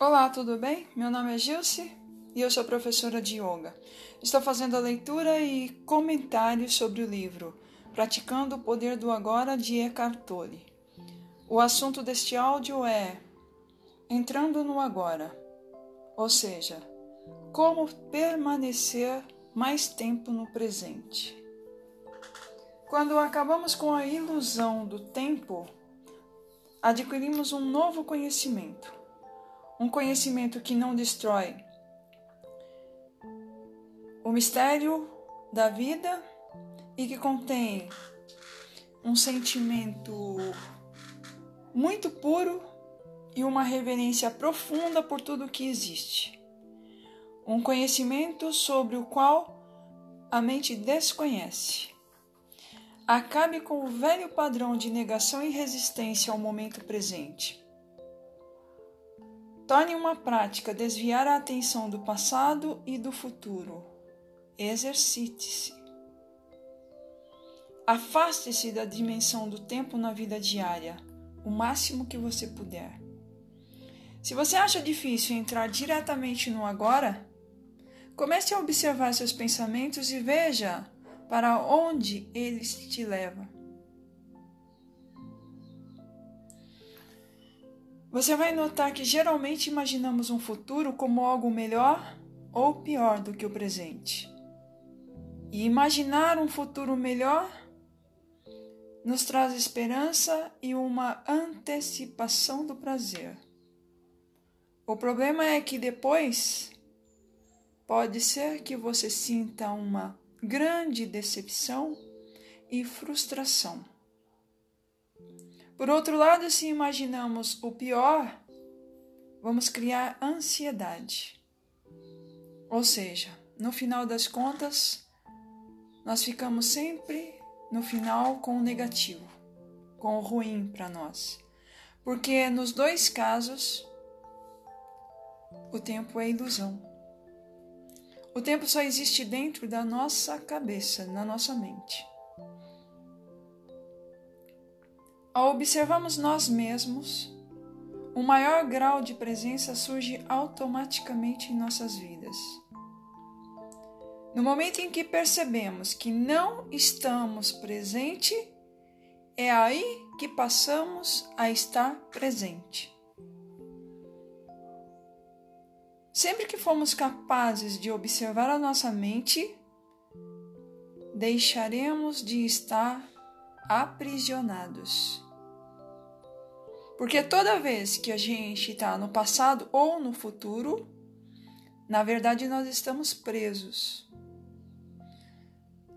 Olá, tudo bem? Meu nome é Gilce e eu sou professora de yoga. Estou fazendo a leitura e comentários sobre o livro Praticando o Poder do Agora de Eckhart Tolle. O assunto deste áudio é Entrando no Agora, ou seja, como permanecer mais tempo no presente. Quando acabamos com a ilusão do tempo, adquirimos um novo conhecimento um conhecimento que não destrói o mistério da vida e que contém um sentimento muito puro e uma reverência profunda por tudo que existe. Um conhecimento sobre o qual a mente desconhece. Acabe com o velho padrão de negação e resistência ao momento presente Torne uma prática desviar a atenção do passado e do futuro. Exercite-se. Afaste-se da dimensão do tempo na vida diária, o máximo que você puder. Se você acha difícil entrar diretamente no agora, comece a observar seus pensamentos e veja para onde eles te levam. Você vai notar que geralmente imaginamos um futuro como algo melhor ou pior do que o presente. E imaginar um futuro melhor nos traz esperança e uma antecipação do prazer. O problema é que depois pode ser que você sinta uma grande decepção e frustração. Por outro lado, se imaginamos o pior, vamos criar ansiedade. Ou seja, no final das contas, nós ficamos sempre no final com o negativo, com o ruim para nós. Porque nos dois casos, o tempo é ilusão. O tempo só existe dentro da nossa cabeça, na nossa mente. Ao observarmos nós mesmos, um maior grau de presença surge automaticamente em nossas vidas. No momento em que percebemos que não estamos presente, é aí que passamos a estar presente. Sempre que formos capazes de observar a nossa mente, deixaremos de estar aprisionados. Porque toda vez que a gente está no passado ou no futuro, na verdade nós estamos presos.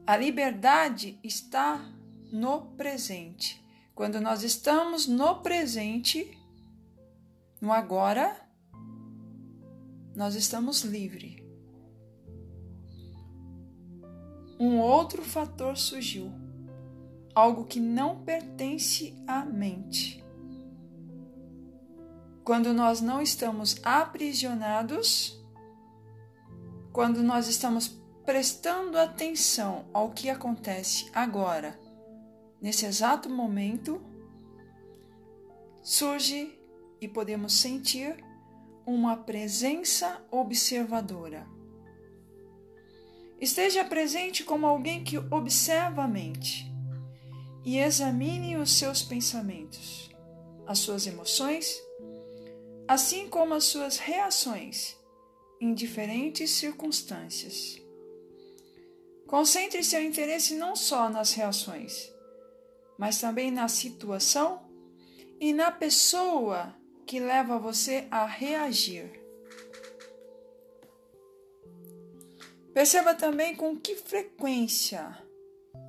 A liberdade está no presente. Quando nós estamos no presente, no agora, nós estamos livres. Um outro fator surgiu, algo que não pertence à mente quando nós não estamos aprisionados, quando nós estamos prestando atenção ao que acontece agora, nesse exato momento, surge e podemos sentir uma presença observadora. Esteja presente como alguém que observa a mente e examine os seus pensamentos, as suas emoções assim como as suas reações em diferentes circunstâncias. Concentre seu interesse não só nas reações, mas também na situação e na pessoa que leva você a reagir. Perceba também com que frequência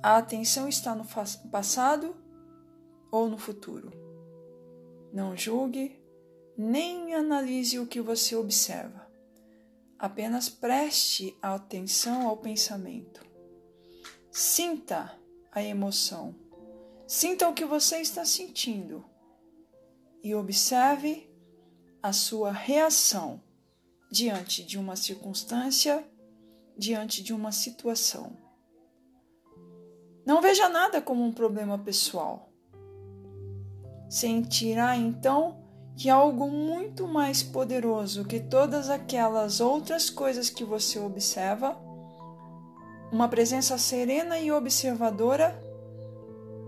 a atenção está no passado ou no futuro. Não julgue, nem analise o que você observa. Apenas preste atenção ao pensamento. Sinta a emoção. Sinta o que você está sentindo e observe a sua reação diante de uma circunstância, diante de uma situação. Não veja nada como um problema pessoal. Sentirá então que algo muito mais poderoso que todas aquelas outras coisas que você observa, uma presença serena e observadora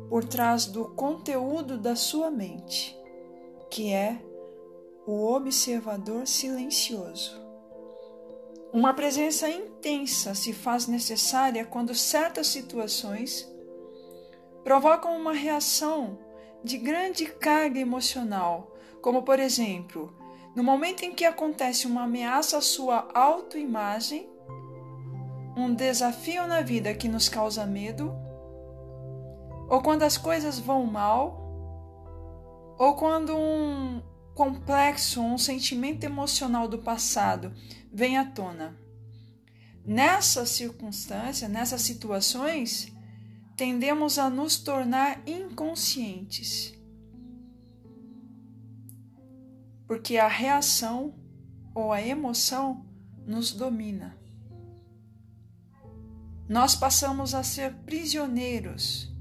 por trás do conteúdo da sua mente, que é o observador silencioso. Uma presença intensa se faz necessária quando certas situações provocam uma reação de grande carga emocional, como por exemplo, no momento em que acontece uma ameaça à sua autoimagem, um desafio na vida que nos causa medo, ou quando as coisas vão mal, ou quando um complexo, um sentimento emocional do passado vem à tona. Nessas circunstâncias, nessas situações, tendemos a nos tornar inconscientes. Porque a reação ou a emoção nos domina. Nós passamos a ser prisioneiros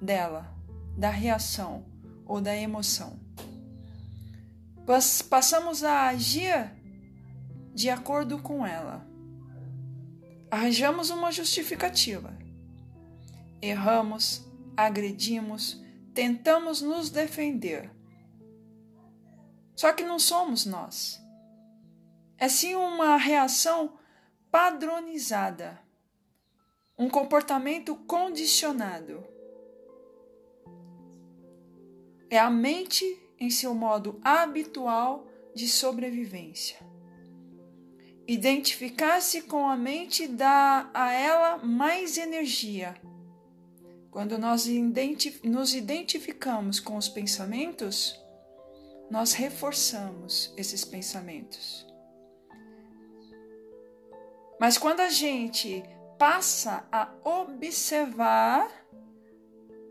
dela, da reação ou da emoção. Passamos a agir de acordo com ela. Arranjamos uma justificativa erramos, agredimos, tentamos nos defender. Só que não somos nós. É sim uma reação padronizada, um comportamento condicionado. É a mente em seu modo habitual de sobrevivência. Identificar-se com a mente dá a ela mais energia quando nós nos identificamos com os pensamentos, nós reforçamos esses pensamentos. Mas quando a gente passa a observar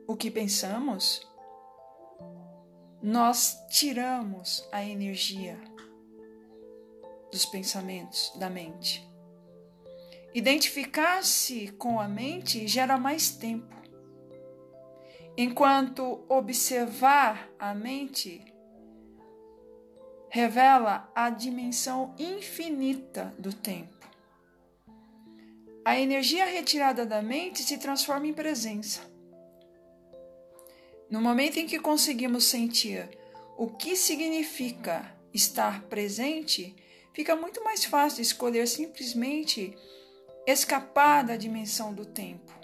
o que pensamos, nós tiramos a energia dos pensamentos da mente. Identificar-se com a mente gera mais tempo enquanto observar a mente revela a dimensão infinita do tempo. A energia retirada da mente se transforma em presença. No momento em que conseguimos sentir o que significa estar presente, fica muito mais fácil escolher simplesmente escapar da dimensão do tempo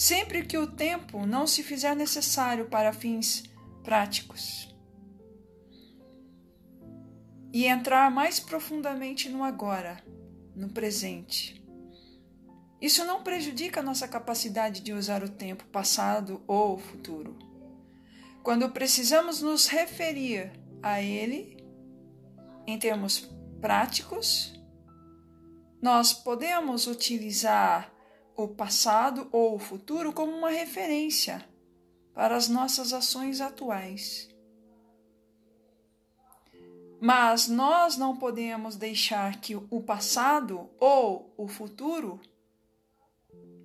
sempre que o tempo não se fizer necessário para fins práticos. E entrar mais profundamente no agora, no presente. Isso não prejudica a nossa capacidade de usar o tempo passado ou futuro. Quando precisamos nos referir a ele em termos práticos, nós podemos utilizar o passado ou o futuro como uma referência para as nossas ações atuais. Mas nós não podemos deixar que o passado ou o futuro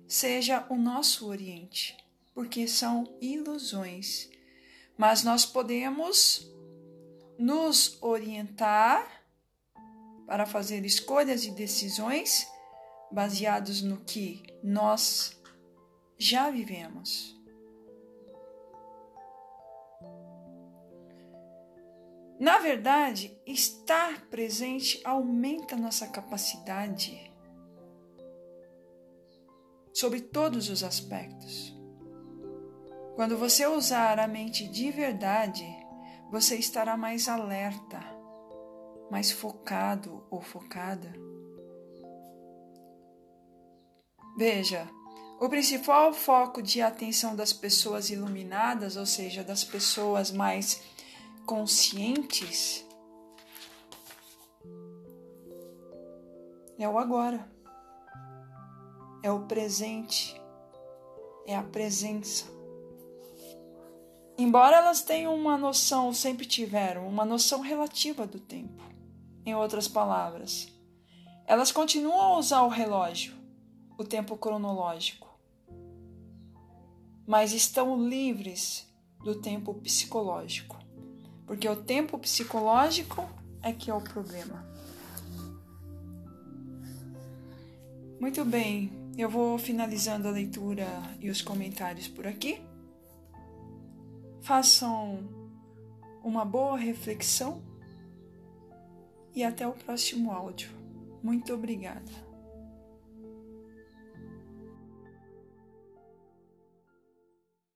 seja o nosso oriente, porque são ilusões. Mas nós podemos nos orientar para fazer escolhas e decisões baseados no que nós já vivemos. Na verdade, estar presente aumenta nossa capacidade sobre todos os aspectos. Quando você usar a mente de verdade, você estará mais alerta, mais focado ou focada Veja, o principal foco de atenção das pessoas iluminadas, ou seja, das pessoas mais conscientes, é o agora, é o presente, é a presença. Embora elas tenham uma noção, sempre tiveram, uma noção relativa do tempo, em outras palavras, elas continuam a usar o relógio o tempo cronológico, mas estão livres do tempo psicológico. porque o tempo psicológico é que é o problema. Muito bem, eu vou finalizando a leitura e os comentários por aqui. Façam uma boa reflexão e até o próximo áudio. Muito obrigada.